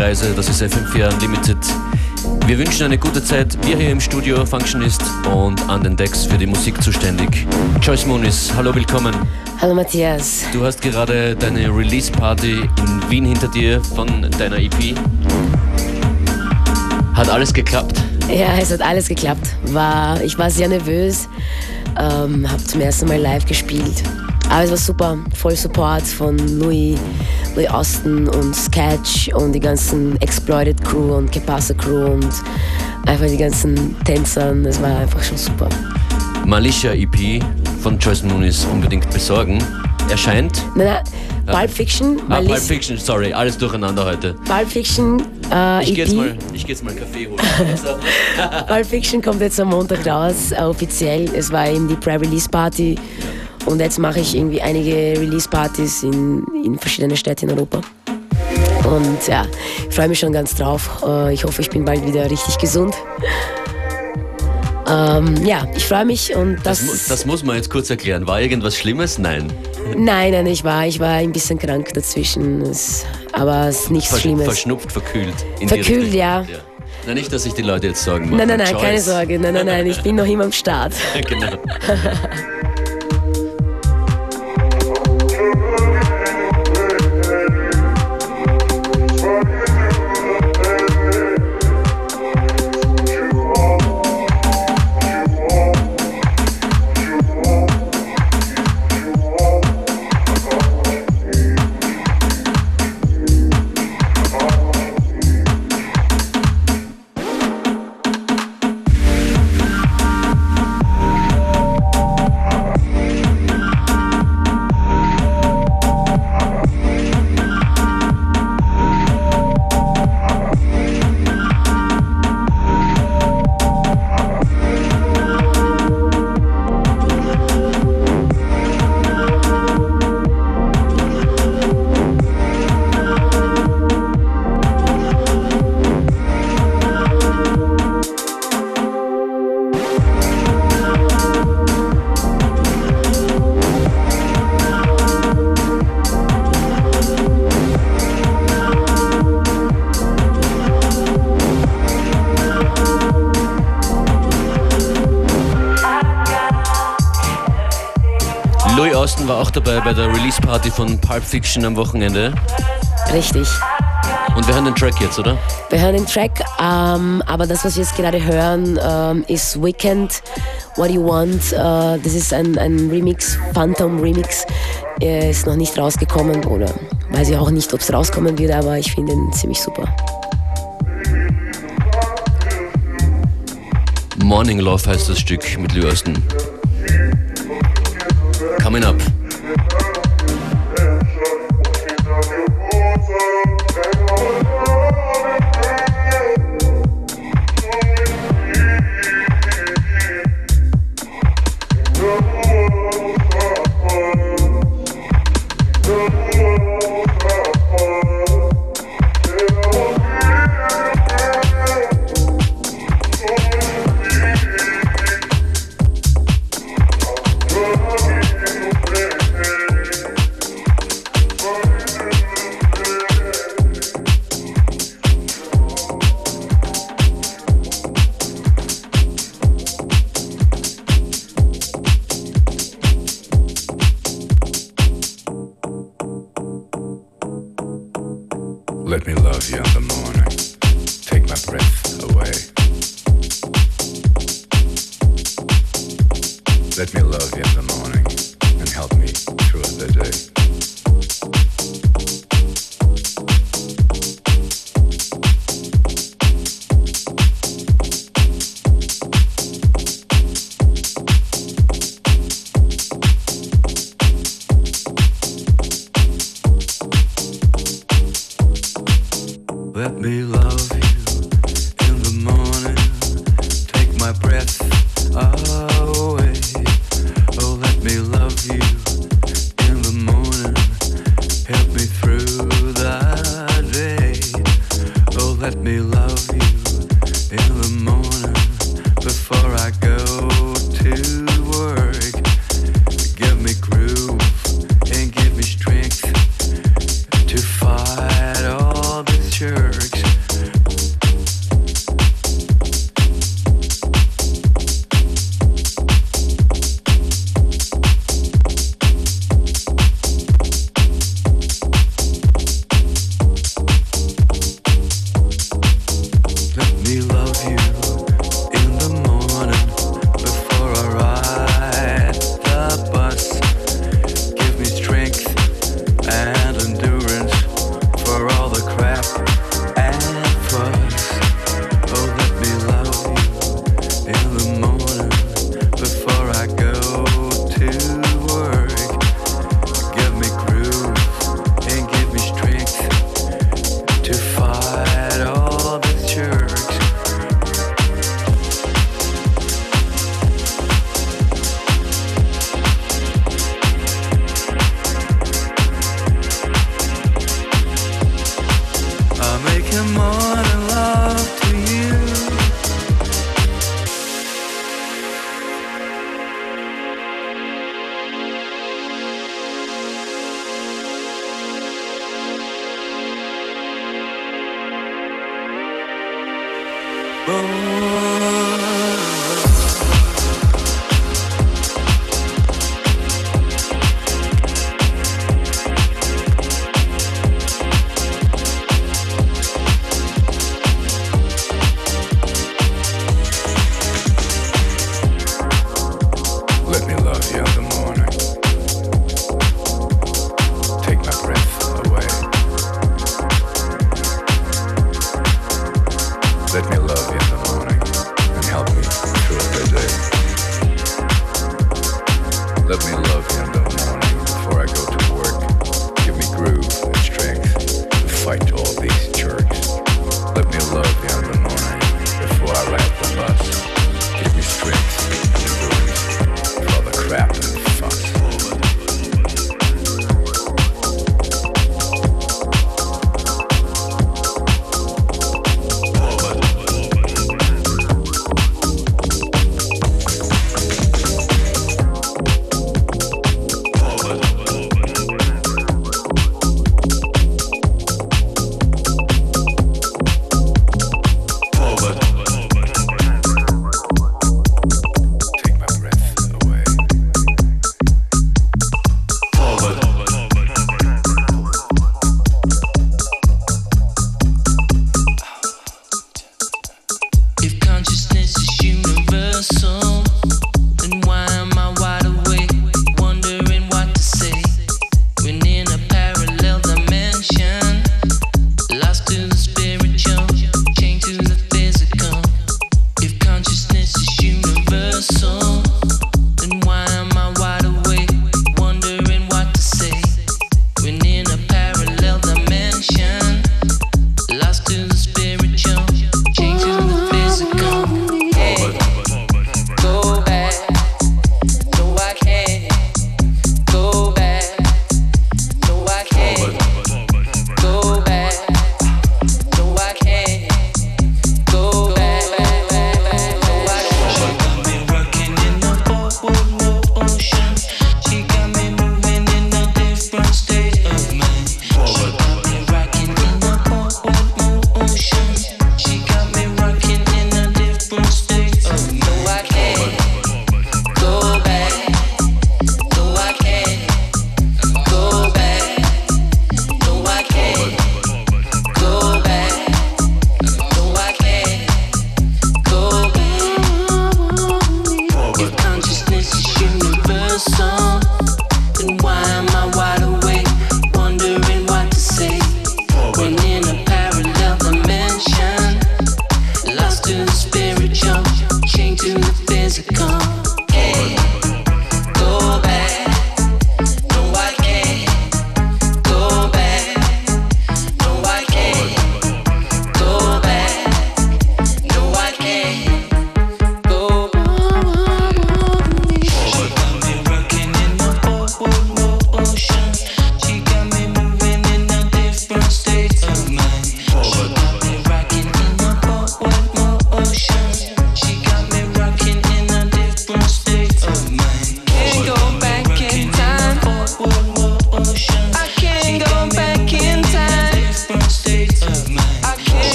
Reise. Das ist FM4 Unlimited. Wir wünschen eine gute Zeit. Wir hier im Studio Functionist und an den Decks für die Musik zuständig. Joyce Moonis, hallo, willkommen. Hallo Matthias. Du hast gerade deine Release Party in Wien hinter dir von deiner EP. Hat alles geklappt? Ja, es hat alles geklappt. War, ich war sehr nervös, ähm, habe zum ersten Mal live gespielt. Aber es war super, voll Support von Louis, Louis Austin und Sketch und die ganzen Exploited Crew und Kepasa Crew und einfach die ganzen Tänzern. Das war einfach schon super. Malisha EP von Joyce Moonis unbedingt besorgen. Erscheint. Nein, nein, Pulp Fiction. Ah, Pulp Fiction, sorry, alles durcheinander heute. Pulp Fiction. Äh, ich gehe jetzt, mal, geh jetzt mal Kaffee holen. Pulp Fiction kommt jetzt am Montag raus, äh, offiziell. Es war eben die Pre-Release-Party. Und jetzt mache ich irgendwie einige Release-Partys in, in verschiedenen Städten in Europa. Und ja, ich freue mich schon ganz drauf. Äh, ich hoffe, ich bin bald wieder richtig gesund. Ähm, ja, ich freue mich und das, das, das. muss man jetzt kurz erklären. War irgendwas Schlimmes? Nein. Nein, nein, ich war, ich war ein bisschen krank dazwischen. Es, aber es ist nichts Versch Schlimmes. Verschnupft, verkühlt. verkühlt, ja. ja. Na, nicht, dass sich die Leute jetzt sorgen machen. Nein, nein, nein, keine Sorge. Nein, nein, nein, ich bin noch immer am Start. genau. Release-Party von Pulp Fiction am Wochenende. Richtig. Und wir hören den Track jetzt, oder? Wir hören den Track, ähm, aber das, was wir jetzt gerade hören, ähm, ist Weekend, What You Want. Äh, das ist ein, ein Remix, Phantom Remix. Er ist noch nicht rausgekommen oder weiß ich auch nicht, ob es rauskommen wird, aber ich finde ihn ziemlich super. Morning Love heißt das Stück mit Louis Austin. Coming up. Let me love him.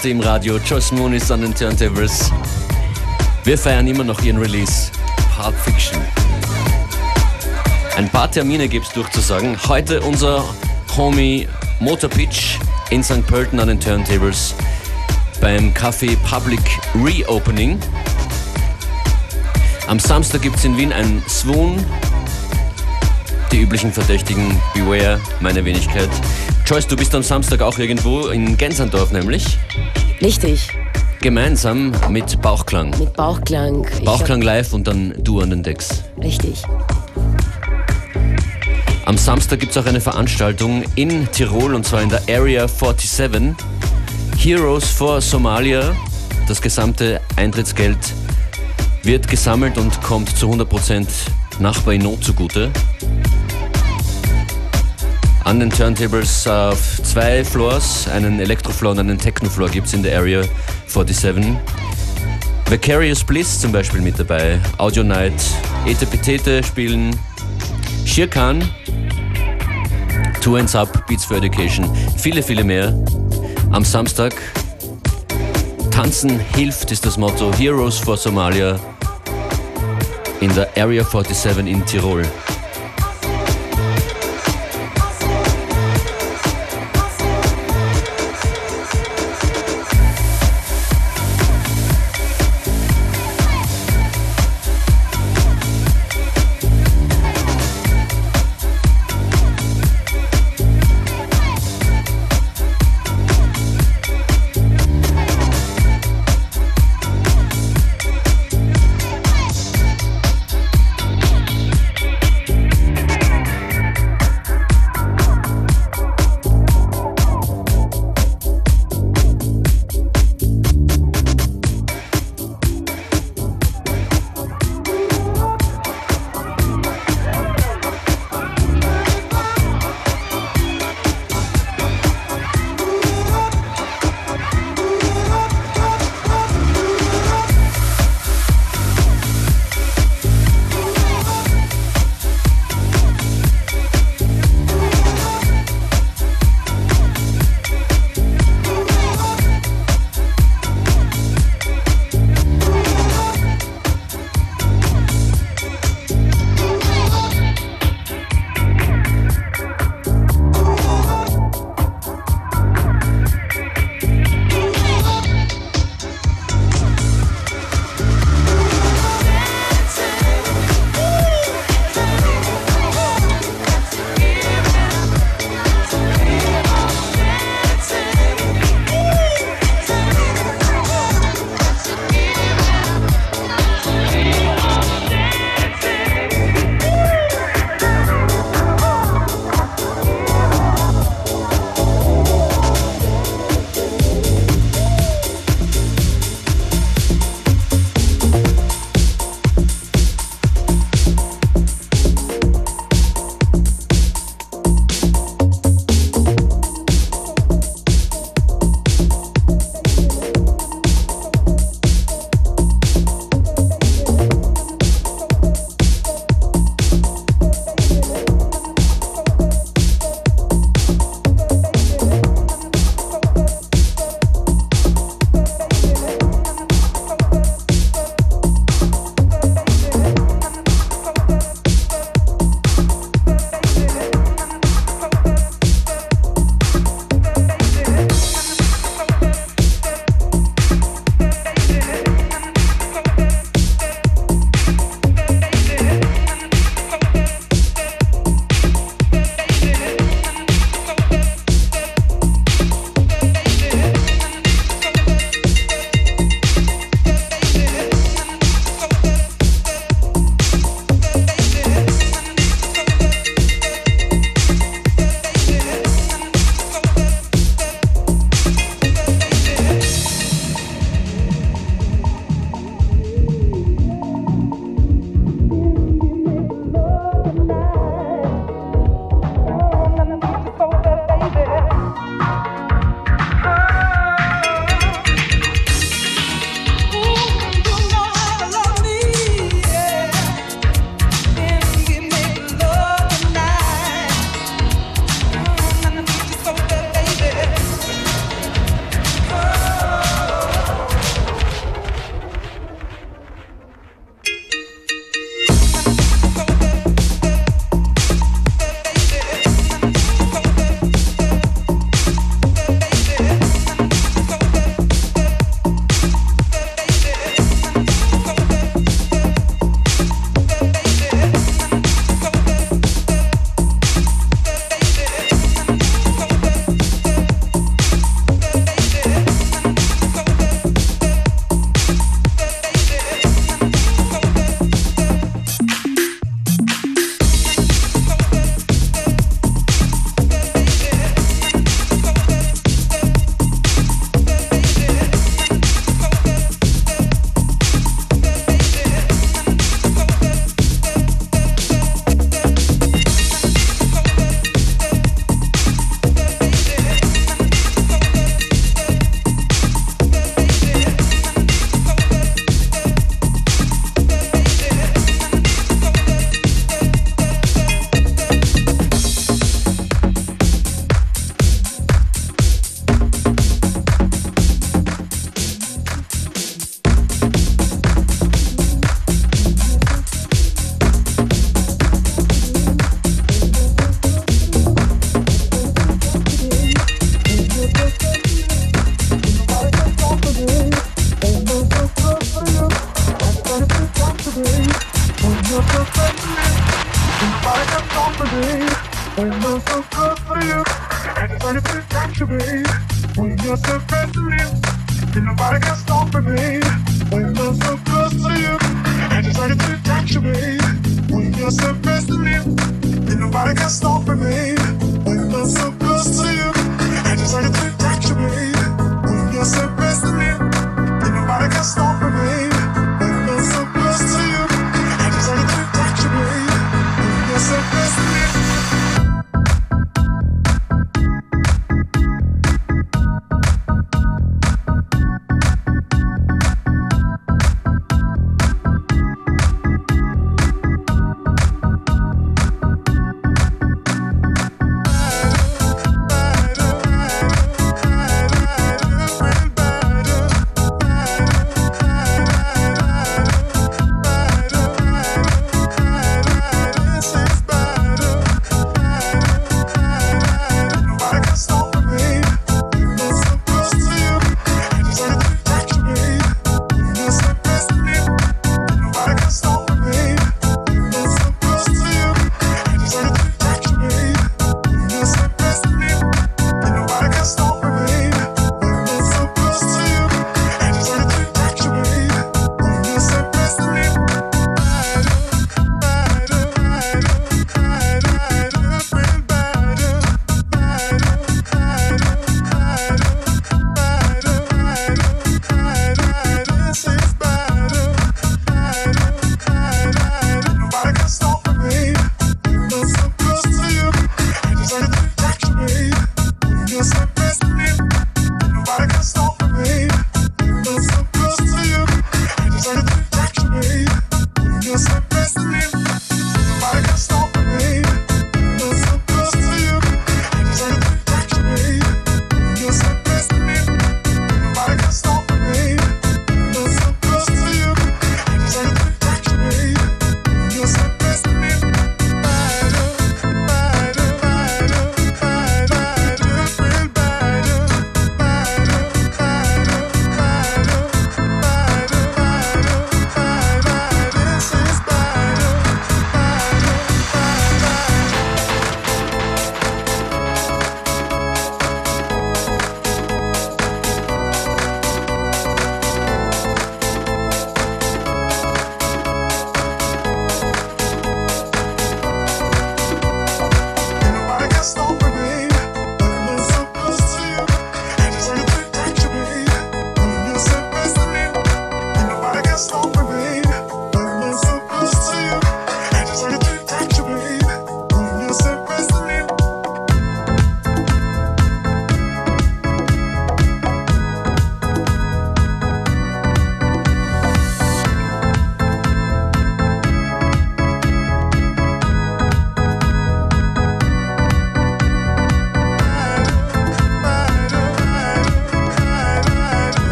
Party im Radio. Joss Moon ist an den Turntables. Wir feiern immer noch ihren Release. Pulp Fiction. Ein paar Termine gibt's durchzusagen. Heute unser Homie Motor Pitch in St. Pölten an den Turntables beim Café Public Reopening. Am Samstag gibt's in Wien ein Swoon. Die üblichen Verdächtigen, Beware, meine Wenigkeit. Joyce, du bist am Samstag auch irgendwo in Gensandorf nämlich. Richtig, Gemeinsam mit Bauchklang. mit Bauchklang. Ich Bauchklang live und dann du an den Decks. Richtig. Am Samstag gibt es auch eine Veranstaltung in Tirol und zwar in der Area 47. Heroes for Somalia. Das gesamte Eintrittsgeld wird gesammelt und kommt zu 100% Nachbar in Not zugute. An den Turntables auf zwei Floors, einen Elektrofloor und einen Technofloor gibt es in der Area 47. Vicarious Bliss zum Beispiel mit dabei, Audio Night, Ete Petete spielen, Shirkan, Two Hands Up, Beats for Education, viele, viele mehr. Am Samstag Tanzen hilft ist das Motto, Heroes for Somalia in der Area 47 in Tirol.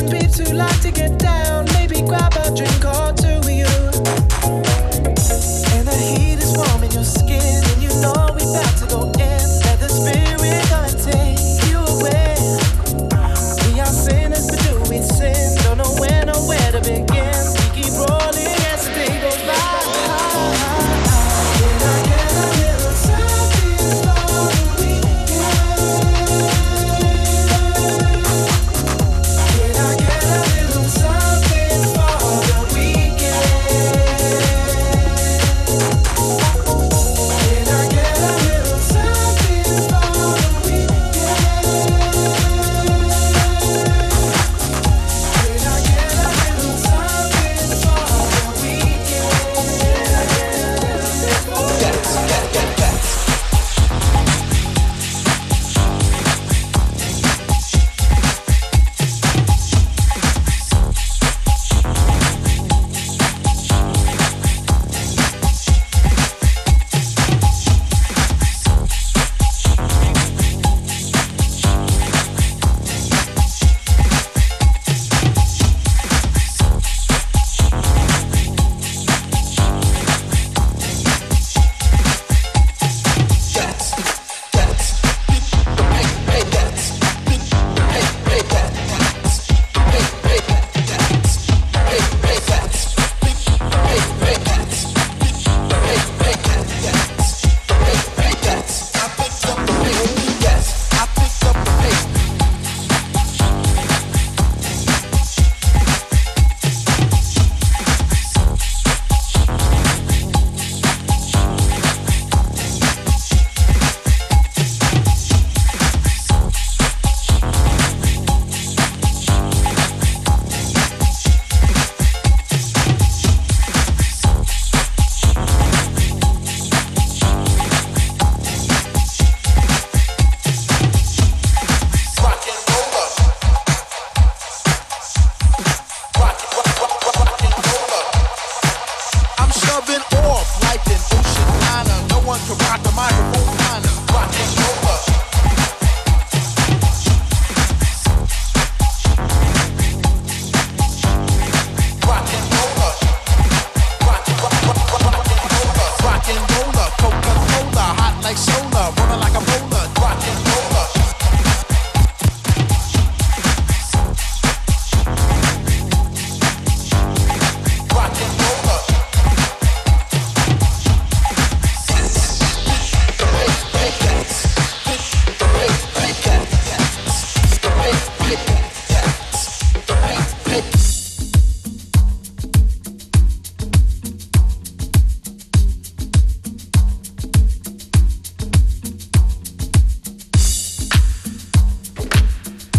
Must be too light to get down. Maybe grab a drink or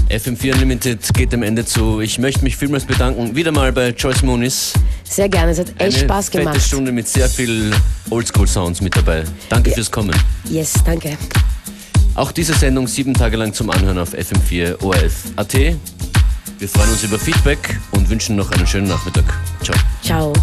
FM4 Unlimited geht dem Ende zu. Ich möchte mich vielmals bedanken. Wieder mal bei Joyce Moonis. Sehr gerne, es hat echt Eine Spaß gemacht. Stunde mit sehr viel Oldschool-Sounds mit dabei. Danke fürs Kommen. Yes, danke. Auch diese Sendung sieben Tage lang zum Anhören auf FM4 ORF.at. Wir freuen uns über Feedback und wünschen noch einen schönen Nachmittag. Ciao. Ciao.